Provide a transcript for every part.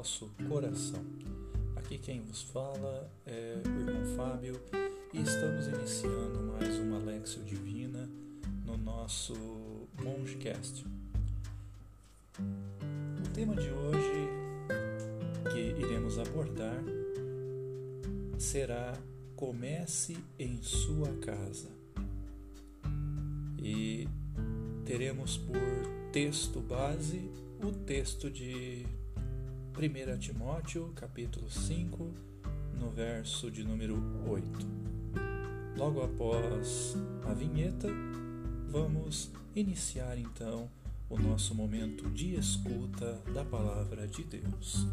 vosso coração. Aqui quem vos fala é o irmão Fábio e estamos iniciando mais uma Lexio Divina no nosso Mongecast. O tema de hoje que iremos abordar será Comece em sua casa. E teremos por texto base o texto de 1 Timóteo, capítulo 5, no verso de número 8. Logo após a vinheta, vamos iniciar então o nosso momento de escuta da palavra de Deus.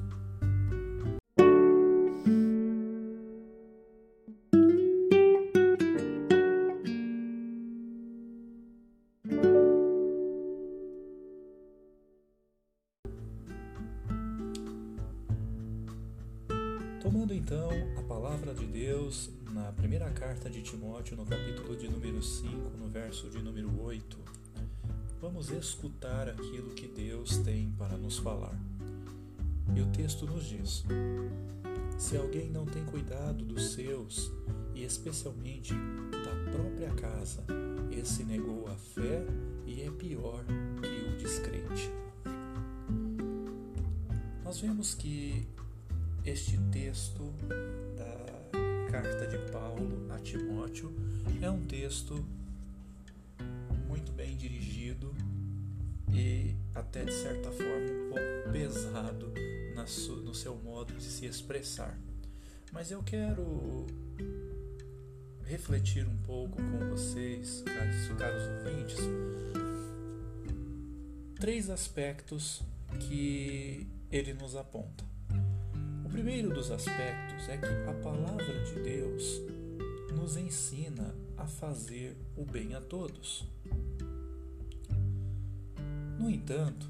Então a palavra de Deus na primeira carta de Timóteo, no capítulo de número 5, no verso de número 8, vamos escutar aquilo que Deus tem para nos falar. E o texto nos diz: Se alguém não tem cuidado dos seus, e especialmente da própria casa, esse negou a fé e é pior que o descrente. Nós vemos que este texto da carta de Paulo a Timóteo é um texto muito bem dirigido e até de certa forma um pouco pesado no seu modo de se expressar. Mas eu quero refletir um pouco com vocês, caros, caros ouvintes, três aspectos que ele nos aponta. O primeiro dos aspectos é que a palavra de Deus nos ensina a fazer o bem a todos. No entanto,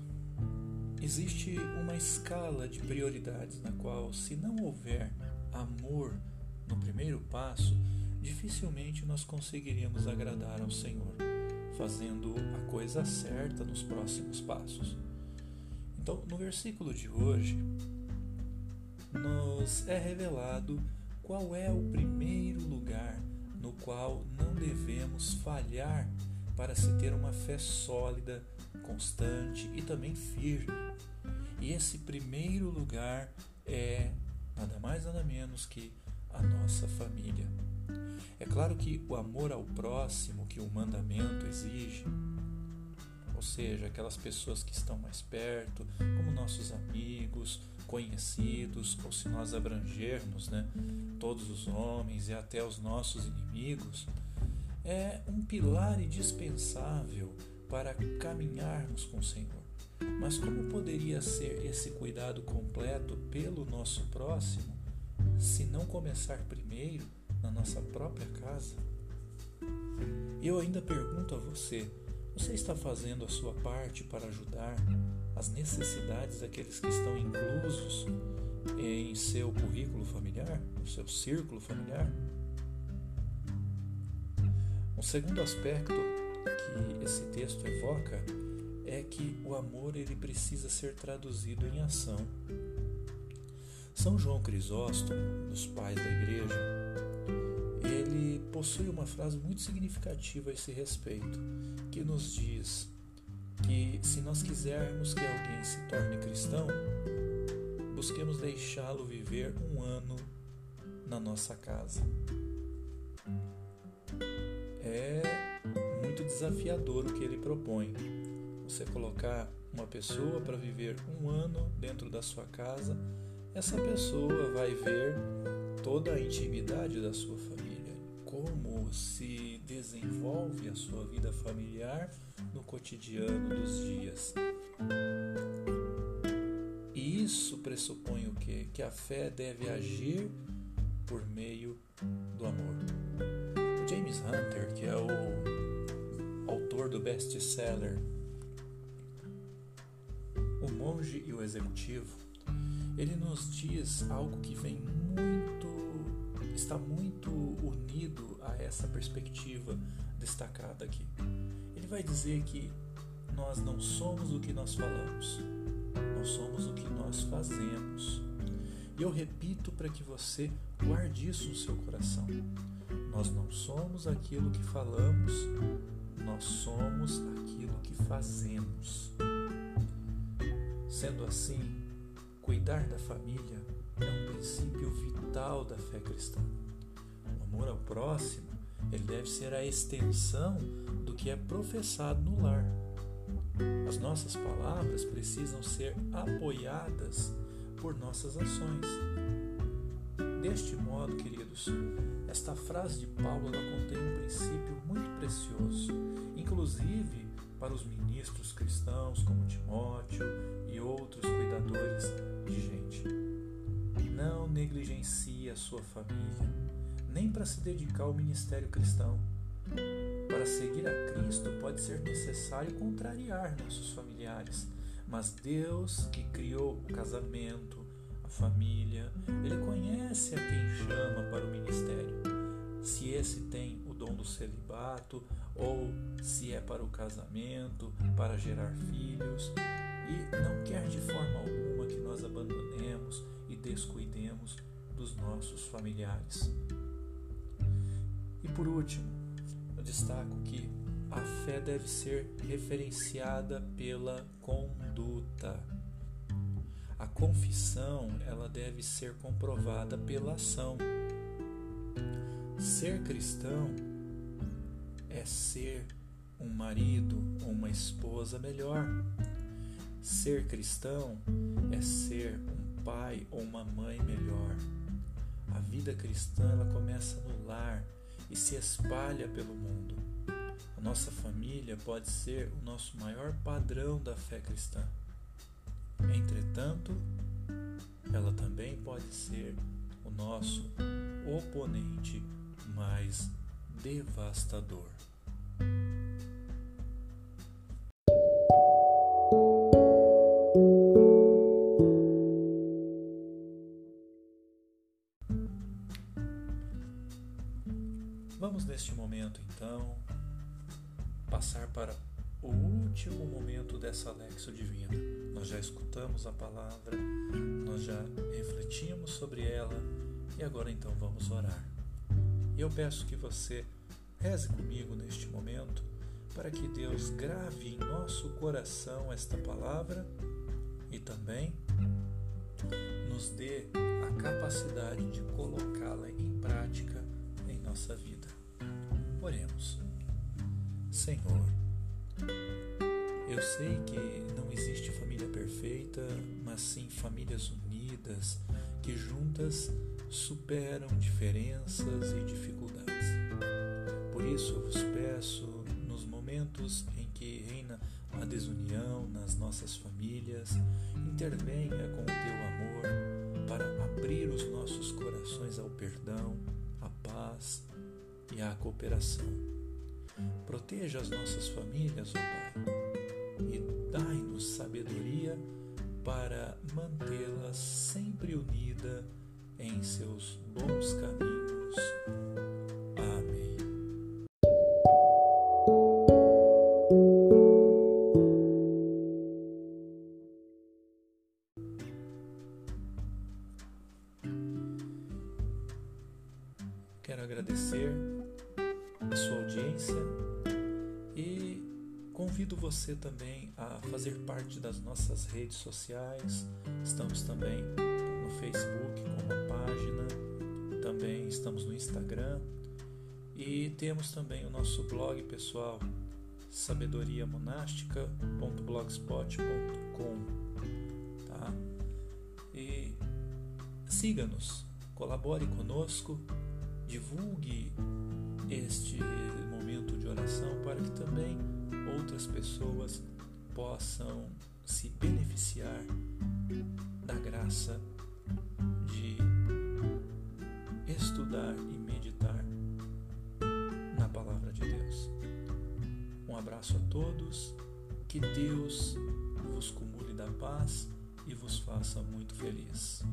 existe uma escala de prioridades na qual, se não houver amor no primeiro passo, dificilmente nós conseguiríamos agradar ao Senhor, fazendo a coisa certa nos próximos passos. Então, no versículo de hoje, nos é revelado qual é o primeiro lugar no qual não devemos falhar para se ter uma fé sólida, constante e também firme. E esse primeiro lugar é nada mais nada menos que a nossa família. É claro que o amor ao próximo que o mandamento exige, ou seja, aquelas pessoas que estão mais perto, como nossos amigos, conhecidos, ou se nós abrangermos né, todos os homens e até os nossos inimigos, é um pilar indispensável para caminharmos com o Senhor. Mas como poderia ser esse cuidado completo pelo nosso próximo se não começar primeiro na nossa própria casa? Eu ainda pergunto a você: você está fazendo a sua parte para ajudar as necessidades daqueles que estão inclusos em seu currículo familiar, no seu círculo familiar? Um segundo aspecto que esse texto evoca é que o amor ele precisa ser traduzido em ação. São João Crisóstomo, dos pais da igreja, ele possui uma frase muito significativa a esse respeito, que nos diz que se nós quisermos que alguém se torne cristão, busquemos deixá-lo viver um ano na nossa casa. É muito desafiador o que ele propõe. Você colocar uma pessoa para viver um ano dentro da sua casa, essa pessoa vai ver toda a intimidade da sua família, como se desenvolve a sua vida familiar no cotidiano dos dias. E isso pressupõe o quê? Que a fé deve agir por meio do amor. O James Hunter, que é o autor do best-seller O Monge e o Executivo, ele nos diz algo que vem muito está muito unido a essa perspectiva destacada aqui. Ele vai dizer que nós não somos o que nós falamos, nós somos fazemos. E eu repito para que você guarde isso no seu coração. Nós não somos aquilo que falamos, nós somos aquilo que fazemos. Sendo assim, cuidar da família é princípio vital da fé cristã. O amor ao próximo, ele deve ser a extensão do que é professado no lar. As nossas palavras precisam ser apoiadas por nossas ações. Deste modo, queridos, esta frase de Paulo contém um princípio muito precioso, inclusive para os ministros cristãos como Timóteo e outros cuidadores de gente. Não negligencie a sua família, nem para se dedicar ao ministério cristão. Para seguir a Cristo pode ser necessário contrariar nossos familiares, mas Deus que criou o casamento, a família, Ele conhece a quem chama para o ministério. Se esse tem o dom do celibato ou se é para o casamento, para gerar filhos, e não quer de forma alguma que familiares. E por último, eu destaco que a fé deve ser referenciada pela conduta. A confissão, ela deve ser comprovada pela ação. Ser cristão é ser um marido ou uma esposa melhor. Ser cristão é ser um pai ou uma mãe melhor. A vida cristã ela começa no lar e se espalha pelo mundo. A nossa família pode ser o nosso maior padrão da fé cristã. Entretanto, ela também pode ser o nosso oponente mais devastador. Neste momento então passar para o último momento dessa Lexo Divina. Nós já escutamos a palavra, nós já refletimos sobre ela e agora então vamos orar. E eu peço que você reze comigo neste momento para que Deus grave em nosso coração esta palavra e também nos dê a capacidade de colocá-la em prática em nossa vida. Oremos. Senhor, eu sei que não existe família perfeita, mas sim famílias unidas que juntas superam diferenças e dificuldades. Por isso eu vos peço, nos momentos em que reina a desunião nas nossas famílias, intervenha com o teu amor para abrir os nossos corações ao perdão, à paz e à cooperação. Proteja as nossas famílias, ó Pai, e dai-nos sabedoria para mantê-las sempre unida em seus bons caminhos. Sua audiência e convido você também a fazer parte das nossas redes sociais. Estamos também no Facebook com uma página, também estamos no Instagram e temos também o nosso blog pessoal sabedoriamonástica.blogspot.com, tá? E siga-nos, colabore conosco, divulgue este momento de oração para que também outras pessoas possam se beneficiar da graça de estudar e meditar na palavra de Deus. Um abraço a todos, que Deus vos cumule da paz e vos faça muito feliz.